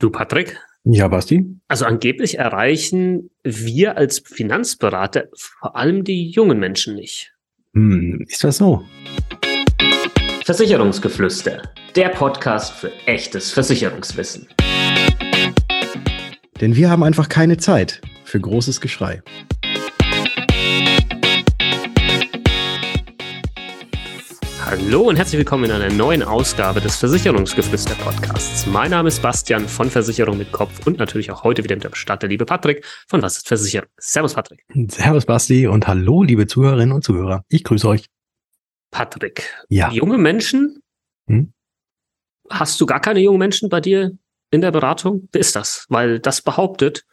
Du, Patrick? Ja, Basti? Also angeblich erreichen wir als Finanzberater vor allem die jungen Menschen nicht. Hm, ist das so? Versicherungsgeflüster, der Podcast für echtes Versicherungswissen. Denn wir haben einfach keine Zeit für großes Geschrei. Hallo und herzlich willkommen in einer neuen Ausgabe des Versicherungsgeflüster Podcasts. Mein Name ist Bastian von Versicherung mit Kopf und natürlich auch heute wieder mit dem Start der liebe Patrick von Was ist Versicherung? Servus Patrick. Servus Basti und hallo liebe Zuhörerinnen und Zuhörer. Ich grüße euch. Patrick, Ja. junge Menschen? Hm? Hast du gar keine jungen Menschen bei dir in der Beratung? Wer ist das? Weil das behauptet,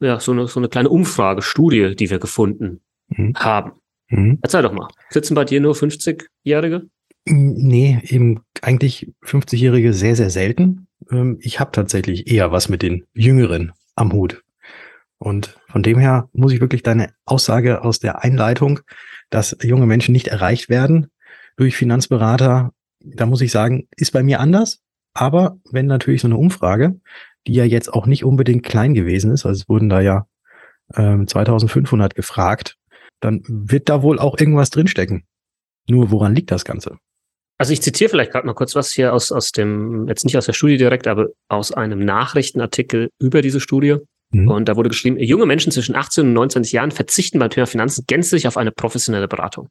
ja, so eine, so eine kleine Umfrage, Studie, die wir gefunden Hm? haben. Hm? Erzähl doch mal. Sitzen bei dir nur 50-Jährige? Nee, eben eigentlich 50-Jährige sehr, sehr selten. Ähm, Ich habe tatsächlich eher was mit den Jüngeren am Hut. Und von dem her muss ich wirklich deine Aussage aus der Einleitung, dass junge Menschen nicht erreicht werden durch Finanzberater, da muss ich sagen, ist bei mir anders. Aber wenn natürlich so eine Umfrage, die ja jetzt auch nicht unbedingt klein gewesen ist, also es wurden da ja ähm, 2500 gefragt, dann wird da wohl auch irgendwas drinstecken. Nur woran liegt das Ganze? Also ich zitiere vielleicht gerade mal kurz was hier aus, aus dem, jetzt nicht aus der Studie direkt, aber aus einem Nachrichtenartikel über diese Studie. Mhm. Und da wurde geschrieben, junge Menschen zwischen 18 und 29 Jahren verzichten beim Thema Finanzen gänzlich auf eine professionelle Beratung.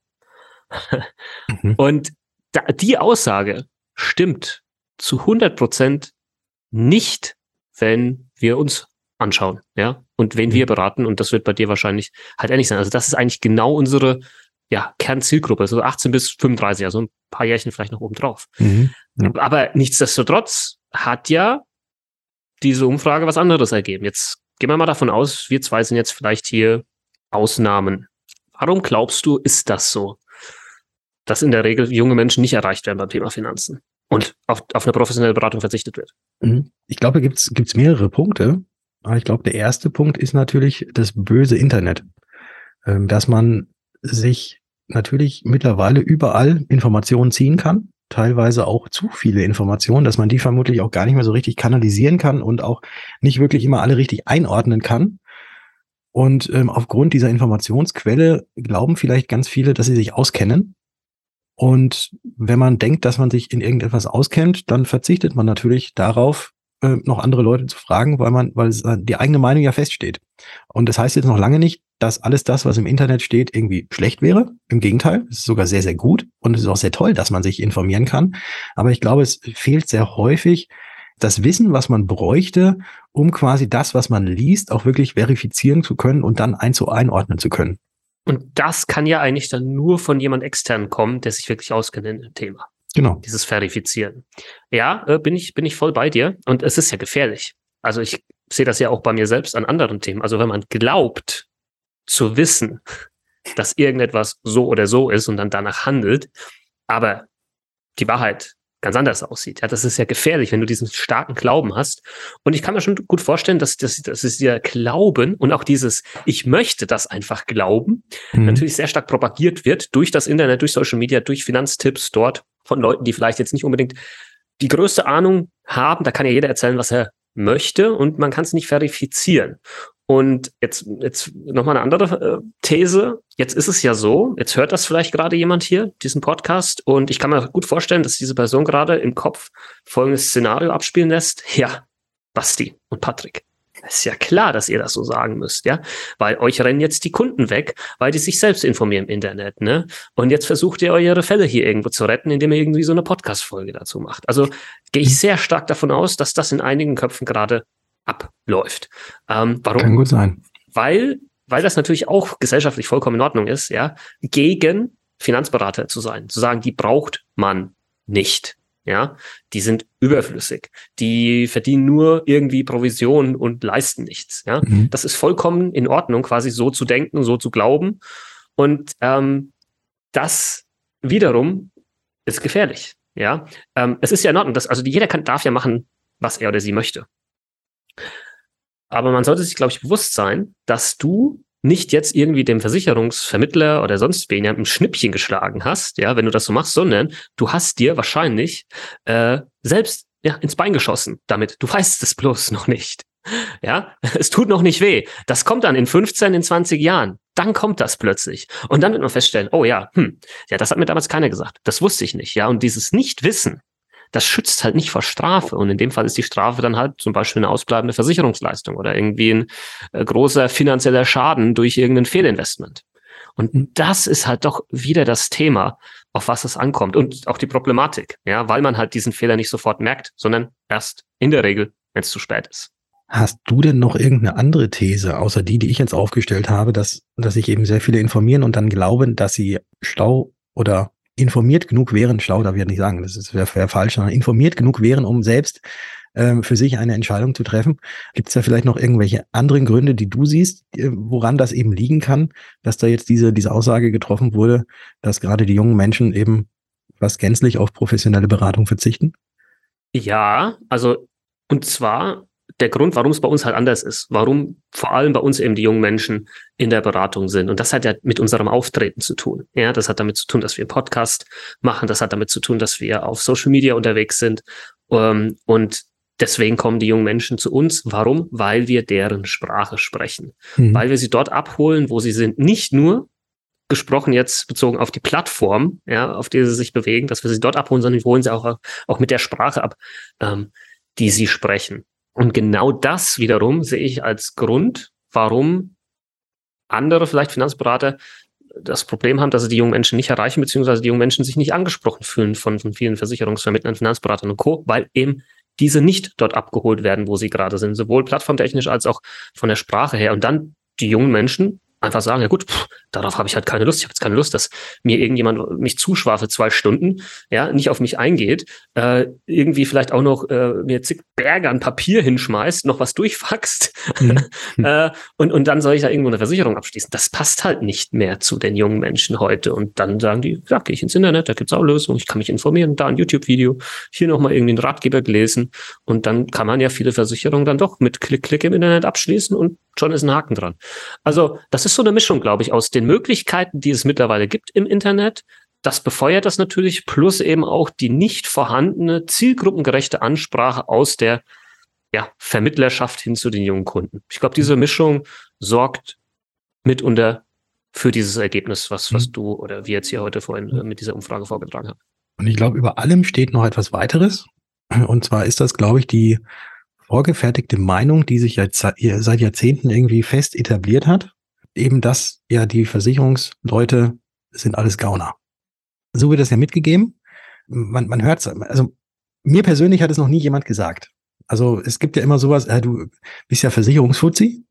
Mhm. Und da, die Aussage stimmt zu 100 Prozent nicht, wenn wir uns anschauen, ja, und wen Mhm. wir beraten. Und das wird bei dir wahrscheinlich halt ähnlich sein. Also das ist eigentlich genau unsere, ja, Kernzielgruppe, also 18 bis 35, also ein paar Jährchen vielleicht noch oben drauf. Mhm. Ja. Aber nichtsdestotrotz hat ja diese Umfrage was anderes ergeben. Jetzt gehen wir mal davon aus, wir zwei sind jetzt vielleicht hier Ausnahmen. Warum glaubst du, ist das so, dass in der Regel junge Menschen nicht erreicht werden beim Thema Finanzen und auf, auf eine professionelle Beratung verzichtet wird? Mhm. Ich glaube, da gibt's gibt's mehrere Punkte. Aber ich glaube, der erste Punkt ist natürlich das böse Internet. Ähm, Dass man sich natürlich mittlerweile überall Informationen ziehen kann. Teilweise auch zu viele Informationen, dass man die vermutlich auch gar nicht mehr so richtig kanalisieren kann und auch nicht wirklich immer alle richtig einordnen kann. Und ähm, aufgrund dieser Informationsquelle glauben vielleicht ganz viele, dass sie sich auskennen. Und wenn man denkt, dass man sich in irgendetwas auskennt, dann verzichtet man natürlich darauf, äh, noch andere Leute zu fragen, weil man, weil äh, die eigene Meinung ja feststeht. Und das heißt jetzt noch lange nicht, dass alles das, was im Internet steht, irgendwie schlecht wäre. Im Gegenteil, es ist sogar sehr, sehr gut und es ist auch sehr toll, dass man sich informieren kann. Aber ich glaube, es fehlt sehr häufig das Wissen, was man bräuchte, um quasi das, was man liest, auch wirklich verifizieren zu können und dann eins zu einordnen zu können. Und das kann ja eigentlich dann nur von jemand extern kommen, der sich wirklich auskennt in dem Thema. Genau. dieses Verifizieren. Ja, äh, bin ich, bin ich voll bei dir. Und es ist ja gefährlich. Also ich sehe das ja auch bei mir selbst an anderen Themen. Also wenn man glaubt zu wissen, dass irgendetwas so oder so ist und dann danach handelt, aber die Wahrheit ganz anders aussieht. Ja, das ist ja gefährlich, wenn du diesen starken Glauben hast. Und ich kann mir schon gut vorstellen, dass, dass, dass es dir Glauben und auch dieses Ich möchte das einfach glauben, Mhm. natürlich sehr stark propagiert wird durch das Internet, durch Social Media, durch Finanztipps dort von Leuten, die vielleicht jetzt nicht unbedingt die größte Ahnung haben. Da kann ja jeder erzählen, was er möchte und man kann es nicht verifizieren. Und jetzt, jetzt nochmal eine andere äh, These. Jetzt ist es ja so, jetzt hört das vielleicht gerade jemand hier, diesen Podcast, und ich kann mir gut vorstellen, dass diese Person gerade im Kopf folgendes Szenario abspielen lässt. Ja, Basti und Patrick. Ist ja klar, dass ihr das so sagen müsst, ja? Weil euch rennen jetzt die Kunden weg, weil die sich selbst informieren im Internet, ne? Und jetzt versucht ihr eure Fälle hier irgendwo zu retten, indem ihr irgendwie so eine Podcast-Folge dazu macht. Also gehe ich sehr stark davon aus, dass das in einigen Köpfen gerade abläuft. Ähm, warum? Kann gut sein. weil, weil das natürlich auch gesellschaftlich vollkommen in Ordnung ist, ja, gegen Finanzberater zu sein, zu sagen, die braucht man nicht. Ja, die sind überflüssig. Die verdienen nur irgendwie Provision und leisten nichts. Ja, Mhm. das ist vollkommen in Ordnung, quasi so zu denken, so zu glauben. Und ähm, das wiederum ist gefährlich. Ja, ähm, es ist ja in Ordnung, dass, also jeder kann, darf ja machen, was er oder sie möchte. Aber man sollte sich, glaube ich, bewusst sein, dass du nicht jetzt irgendwie dem Versicherungsvermittler oder sonst wen ein Schnippchen geschlagen hast, ja, wenn du das so machst, sondern du hast dir wahrscheinlich äh, selbst ja, ins Bein geschossen damit. Du weißt es bloß noch nicht. Ja, es tut noch nicht weh. Das kommt dann in 15, in 20 Jahren. Dann kommt das plötzlich. Und dann wird man feststellen, oh ja, hm, ja, das hat mir damals keiner gesagt. Das wusste ich nicht. Ja, und dieses Nichtwissen, das schützt halt nicht vor Strafe. Und in dem Fall ist die Strafe dann halt zum Beispiel eine ausbleibende Versicherungsleistung oder irgendwie ein äh, großer finanzieller Schaden durch irgendein Fehlinvestment. Und mhm. das ist halt doch wieder das Thema, auf was es ankommt und auch die Problematik, ja, weil man halt diesen Fehler nicht sofort merkt, sondern erst in der Regel, wenn es zu spät ist. Hast du denn noch irgendeine andere These, außer die, die ich jetzt aufgestellt habe, dass, dass sich eben sehr viele informieren und dann glauben, dass sie schlau oder informiert genug wären, schlau darf ich ja nicht sagen, das wäre wär falsch, sondern informiert genug wären, um selbst ähm, für sich eine Entscheidung zu treffen. Gibt es da vielleicht noch irgendwelche anderen Gründe, die du siehst, woran das eben liegen kann, dass da jetzt diese, diese Aussage getroffen wurde, dass gerade die jungen Menschen eben fast gänzlich auf professionelle Beratung verzichten? Ja, also und zwar der Grund, warum es bei uns halt anders ist, warum vor allem bei uns eben die jungen Menschen in der Beratung sind. Und das hat ja mit unserem Auftreten zu tun. Ja, das hat damit zu tun, dass wir einen Podcast machen. Das hat damit zu tun, dass wir auf Social Media unterwegs sind. Ähm, und deswegen kommen die jungen Menschen zu uns. Warum? Weil wir deren Sprache sprechen. Mhm. Weil wir sie dort abholen, wo sie sind. Nicht nur gesprochen jetzt bezogen auf die Plattform, ja, auf die sie sich bewegen, dass wir sie dort abholen, sondern wir holen sie auch, auch mit der Sprache ab, ähm, die sie sprechen. Und genau das wiederum sehe ich als Grund, warum andere, vielleicht Finanzberater, das Problem haben, dass sie die jungen Menschen nicht erreichen, beziehungsweise die jungen Menschen sich nicht angesprochen fühlen von, von vielen Versicherungsvermittlern, Finanzberatern und Co., weil eben diese nicht dort abgeholt werden, wo sie gerade sind, sowohl plattformtechnisch als auch von der Sprache her. Und dann die jungen Menschen einfach sagen, ja gut, pff, darauf habe ich halt keine Lust. Ich habe jetzt keine Lust, dass mir irgendjemand mich zuschwafelt zwei Stunden, ja, nicht auf mich eingeht, äh, irgendwie vielleicht auch noch äh, mir zig Berge an Papier hinschmeißt, noch was durchfaxt mhm. äh, und, und dann soll ich da irgendwo eine Versicherung abschließen. Das passt halt nicht mehr zu den jungen Menschen heute. Und dann sagen die, ja, gehe ich ins Internet, da gibt's auch Lösungen, ich kann mich informieren, da ein YouTube-Video, hier nochmal irgendwie einen Ratgeber gelesen und dann kann man ja viele Versicherungen dann doch mit Klick, Klick im Internet abschließen und schon ist ein Haken dran. Also das ist so eine Mischung, glaube ich, aus den Möglichkeiten, die es mittlerweile gibt im Internet. Das befeuert das natürlich, plus eben auch die nicht vorhandene zielgruppengerechte Ansprache aus der ja, Vermittlerschaft hin zu den jungen Kunden. Ich glaube, diese Mischung sorgt mitunter für dieses Ergebnis, was, was mhm. du oder wir jetzt hier heute vorhin äh, mit dieser Umfrage vorgetragen haben. Und ich glaube, über allem steht noch etwas weiteres. Und zwar ist das, glaube ich, die vorgefertigte Meinung, die sich seit Jahrzehnten irgendwie fest etabliert hat, eben dass ja die Versicherungsleute sind alles Gauner. So wird das ja mitgegeben. Man, man hört es, also mir persönlich hat es noch nie jemand gesagt. Also es gibt ja immer sowas, äh, du bist ja Versicherungsfuzzi,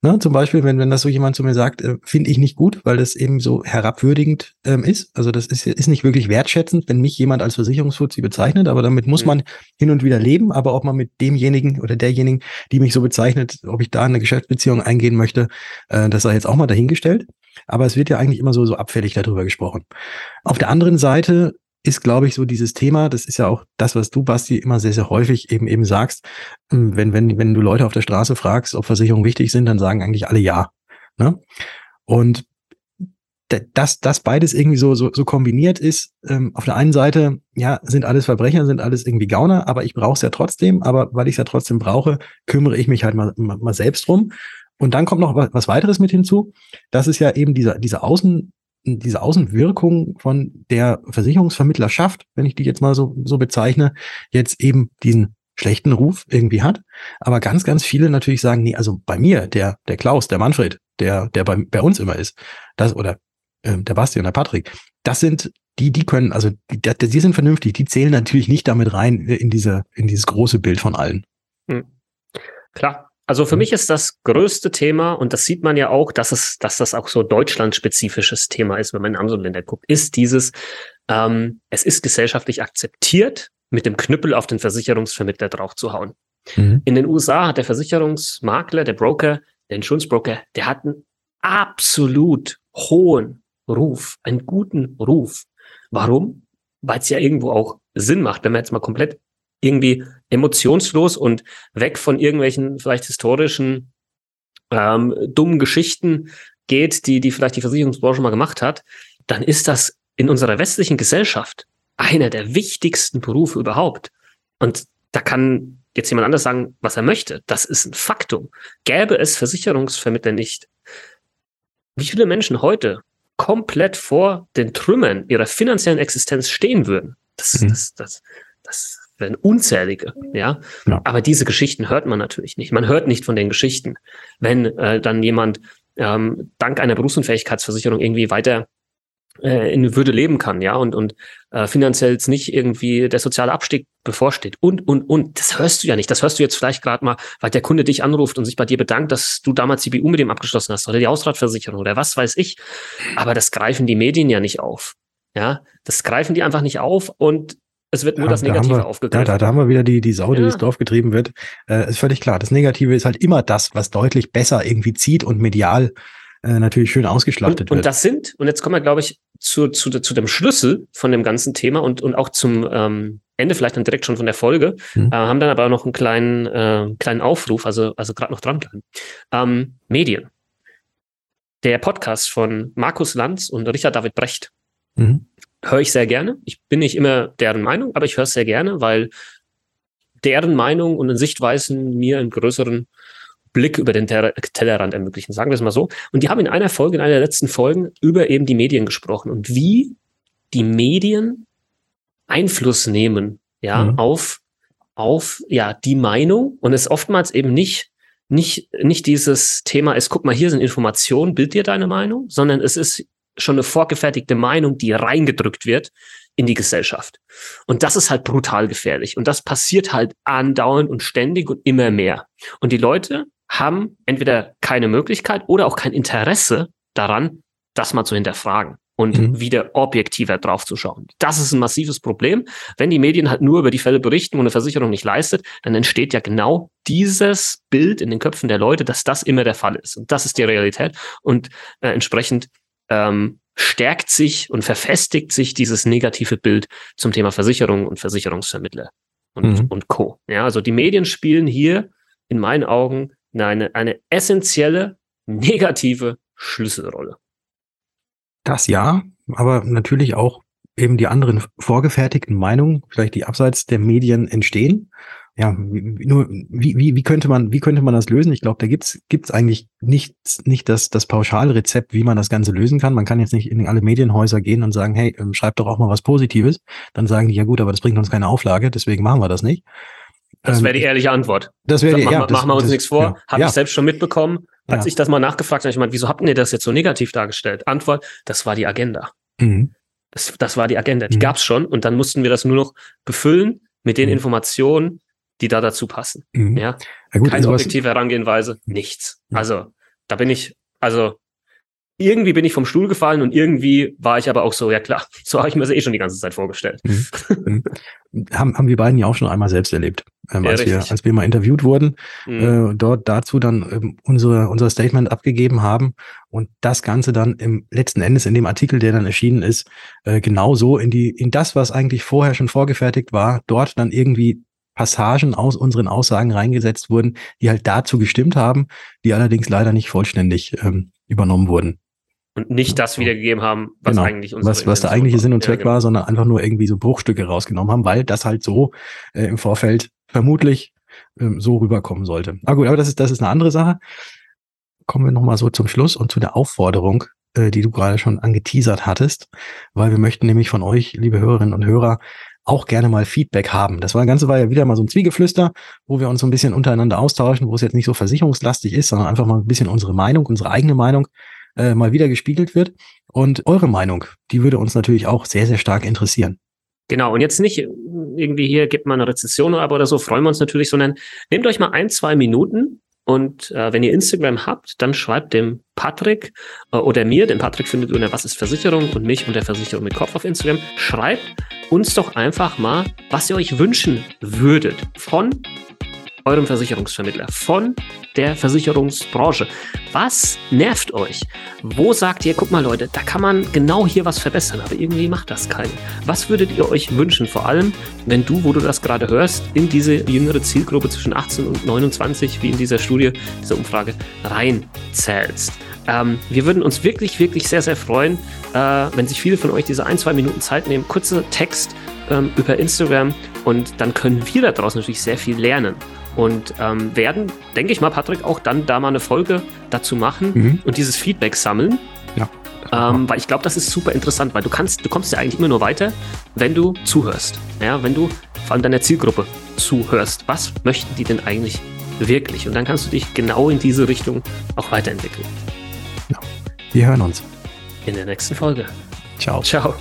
Ne, zum Beispiel, wenn, wenn das so jemand zu mir sagt, äh, finde ich nicht gut, weil das eben so herabwürdigend ähm, ist. Also das ist, ist nicht wirklich wertschätzend, wenn mich jemand als Versicherungsfuzzi bezeichnet, aber damit muss mhm. man hin und wieder leben. Aber ob man mit demjenigen oder derjenigen, die mich so bezeichnet, ob ich da eine Geschäftsbeziehung eingehen möchte, äh, das sei jetzt auch mal dahingestellt. Aber es wird ja eigentlich immer so, so abfällig darüber gesprochen. Auf der anderen Seite ist, glaube ich, so dieses Thema, das ist ja auch das, was du, Basti, immer sehr, sehr häufig eben eben sagst, hm, wenn, wenn, wenn du Leute auf der Straße fragst, ob Versicherungen wichtig sind, dann sagen eigentlich alle ja. Ne? Und dass das beides irgendwie so, so, so kombiniert ist, ähm, auf der einen Seite, ja, sind alles Verbrecher, sind alles irgendwie Gauner, aber ich brauche es ja trotzdem, aber weil ich es ja trotzdem brauche, kümmere ich mich halt mal, mal, mal selbst drum. Und dann kommt noch was, weiteres mit hinzu. Das ist ja eben dieser, dieser Außen, diese Außenwirkung von der Versicherungsvermittlerschaft, wenn ich die jetzt mal so, so bezeichne, jetzt eben diesen schlechten Ruf irgendwie hat. Aber ganz, ganz viele natürlich sagen, nee, also bei mir, der, der Klaus, der Manfred, der, der bei, bei uns immer ist, das, oder äh, der Basti und der Patrick, das sind die, die können, also die, die sind vernünftig, die zählen natürlich nicht damit rein in diese, in dieses große Bild von allen. Hm. Klar, also für mhm. mich ist das größte Thema, und das sieht man ja auch, dass es, dass das auch so deutschlandspezifisches Thema ist, wenn man in andere Länder guckt, ist dieses, ähm, es ist gesellschaftlich akzeptiert, mit dem Knüppel auf den Versicherungsvermittler draufzuhauen. Mhm. In den USA hat der Versicherungsmakler, der Broker, der Insurance Broker, der hat einen absolut hohen Ruf, einen guten Ruf. Warum? Weil es ja irgendwo auch Sinn macht, wenn man jetzt mal komplett irgendwie emotionslos und weg von irgendwelchen vielleicht historischen ähm, dummen Geschichten geht, die, die vielleicht die Versicherungsbranche mal gemacht hat, dann ist das in unserer westlichen Gesellschaft einer der wichtigsten Berufe überhaupt. Und da kann jetzt jemand anders sagen, was er möchte. Das ist ein Faktum. Gäbe es Versicherungsvermittler nicht, wie viele Menschen heute komplett vor den Trümmern ihrer finanziellen Existenz stehen würden, das, mhm. das, das, das werden unzählige, ja? ja? Aber diese Geschichten hört man natürlich nicht. Man hört nicht von den Geschichten, wenn äh, dann jemand ähm, dank einer Berufsunfähigkeitsversicherung irgendwie weiter äh, in Würde leben kann, ja, und, und äh, finanziell jetzt nicht irgendwie der soziale Abstieg bevorsteht und, und, und. Das hörst du ja nicht. Das hörst du jetzt vielleicht gerade mal, weil der Kunde dich anruft und sich bei dir bedankt, dass du damals die BU mit ihm abgeschlossen hast oder die Hausratversicherung oder was weiß ich. Aber das greifen die Medien ja nicht auf. Ja, das greifen die einfach nicht auf und es wird nur ja, das Negative da wir, aufgegriffen. Da, da, da haben wir wieder die, die Sau, die ja. ins Dorf getrieben wird. Äh, ist völlig klar. Das Negative ist halt immer das, was deutlich besser irgendwie zieht und medial äh, natürlich schön ausgeschlachtet und, wird. Und das sind, und jetzt kommen wir, glaube ich, zu, zu, zu dem Schlüssel von dem ganzen Thema und, und auch zum ähm, Ende vielleicht dann direkt schon von der Folge, mhm. äh, haben dann aber auch noch einen kleinen, äh, kleinen Aufruf, also, also gerade noch dran bleiben. Ähm, Medien. Der Podcast von Markus Lanz und Richard David Brecht. Mhm. Höre ich sehr gerne. Ich bin nicht immer deren Meinung, aber ich höre es sehr gerne, weil deren Meinung und Sichtweisen mir einen größeren Blick über den Tellerrand ermöglichen, sagen wir es mal so. Und die haben in einer Folge, in einer der letzten Folgen, über eben die Medien gesprochen und wie die Medien Einfluss nehmen, ja, mhm. auf, auf, ja, die Meinung und es oftmals eben nicht, nicht, nicht dieses Thema ist, guck mal, hier sind Informationen, bild dir deine Meinung, sondern es ist schon eine vorgefertigte Meinung, die reingedrückt wird in die Gesellschaft. Und das ist halt brutal gefährlich. Und das passiert halt andauernd und ständig und immer mehr. Und die Leute haben entweder keine Möglichkeit oder auch kein Interesse daran, das mal zu hinterfragen und mhm. wieder objektiver draufzuschauen. Das ist ein massives Problem. Wenn die Medien halt nur über die Fälle berichten und eine Versicherung nicht leistet, dann entsteht ja genau dieses Bild in den Köpfen der Leute, dass das immer der Fall ist. Und das ist die Realität. Und äh, entsprechend ähm, stärkt sich und verfestigt sich dieses negative Bild zum Thema Versicherung und Versicherungsvermittler und, mhm. und Co. Ja, also die Medien spielen hier in meinen Augen eine, eine essentielle negative Schlüsselrolle. Das ja, aber natürlich auch eben die anderen vorgefertigten Meinungen, vielleicht die abseits der Medien entstehen. Ja, nur wie, wie, wie könnte man, wie könnte man das lösen? Ich glaube, da gibt's gibt's eigentlich nicht, nicht das, das Pauschalrezept, wie man das Ganze lösen kann. Man kann jetzt nicht in alle Medienhäuser gehen und sagen, hey, ähm, schreibt doch auch mal was Positives. Dann sagen die, ja gut, aber das bringt uns keine Auflage, deswegen machen wir das nicht. Das wäre die ähm, ehrliche Antwort. Das wäre die, ja, das, machen wir uns das, nichts vor. Ja. Habe ja. ich selbst schon mitbekommen. Als ja. ich das mal nachgefragt habe, ich meine, wieso habt ihr das jetzt so negativ dargestellt? Antwort, das war die Agenda. Mhm. Das, das war die Agenda. Die mhm. gab's schon und dann mussten wir das nur noch befüllen mit den mhm. Informationen, die da dazu passen. Mhm. Ja, ja gut, keine objektive Herangehenweise, nichts. Also da bin ich, also irgendwie bin ich vom Stuhl gefallen und irgendwie war ich aber auch so, ja klar, so habe ich mir das eh schon die ganze Zeit vorgestellt. Mhm. mhm. haben, haben wir beiden ja auch schon einmal selbst erlebt, ähm, ja, als, wir, als wir mal interviewt wurden, mhm. äh, dort dazu dann ähm, unsere, unser Statement abgegeben haben und das Ganze dann im letzten Endes in dem Artikel, der dann erschienen ist, äh, genauso in die, in das, was eigentlich vorher schon vorgefertigt war, dort dann irgendwie Passagen aus unseren Aussagen reingesetzt wurden, die halt dazu gestimmt haben, die allerdings leider nicht vollständig ähm, übernommen wurden und nicht das wiedergegeben haben, was genau. eigentlich unsere was, was der eigentliche Sinn und Zweck ja, genau. war, sondern einfach nur irgendwie so Bruchstücke rausgenommen haben, weil das halt so äh, im Vorfeld vermutlich ähm, so rüberkommen sollte. Aber gut, aber das ist das ist eine andere Sache. Kommen wir noch mal so zum Schluss und zu der Aufforderung, äh, die du gerade schon angeteasert hattest, weil wir möchten nämlich von euch, liebe Hörerinnen und Hörer, auch gerne mal Feedback haben. Das war Ganze war ja wieder mal so ein Zwiegeflüster, wo wir uns so ein bisschen untereinander austauschen, wo es jetzt nicht so versicherungslastig ist, sondern einfach mal ein bisschen unsere Meinung, unsere eigene Meinung äh, mal wieder gespiegelt wird. Und eure Meinung, die würde uns natürlich auch sehr, sehr stark interessieren. Genau, und jetzt nicht irgendwie hier, gibt mal eine Rezession ab oder so, freuen wir uns natürlich, sondern nehmt euch mal ein, zwei Minuten und äh, wenn ihr Instagram habt, dann schreibt dem Patrick äh, oder mir, den Patrick findet unter Was ist Versicherung und mich unter Versicherung mit Kopf auf Instagram, schreibt uns doch einfach mal, was ihr euch wünschen würdet von eurem Versicherungsvermittler, von der Versicherungsbranche. Was nervt euch? Wo sagt ihr, guck mal Leute, da kann man genau hier was verbessern, aber irgendwie macht das keiner. Was würdet ihr euch wünschen? Vor allem, wenn du, wo du das gerade hörst, in diese jüngere Zielgruppe zwischen 18 und 29, wie in dieser Studie, dieser Umfrage, reinzählst. Ähm, wir würden uns wirklich, wirklich sehr, sehr freuen, äh, wenn sich viele von euch diese ein, zwei Minuten Zeit nehmen, kurze Text ähm, über Instagram und dann können wir da draußen natürlich sehr viel lernen und ähm, werden, denke ich mal, Patrick, auch dann da mal eine Folge dazu machen mhm. und dieses Feedback sammeln. Ja. Ähm, weil ich glaube, das ist super interessant, weil du kannst, du kommst ja eigentlich immer nur weiter, wenn du zuhörst. Ja, wenn du vor allem deiner Zielgruppe zuhörst. Was möchten die denn eigentlich wirklich? Und dann kannst du dich genau in diese Richtung auch weiterentwickeln. Wir hören uns. In der nächsten Folge. Ciao. Ciao.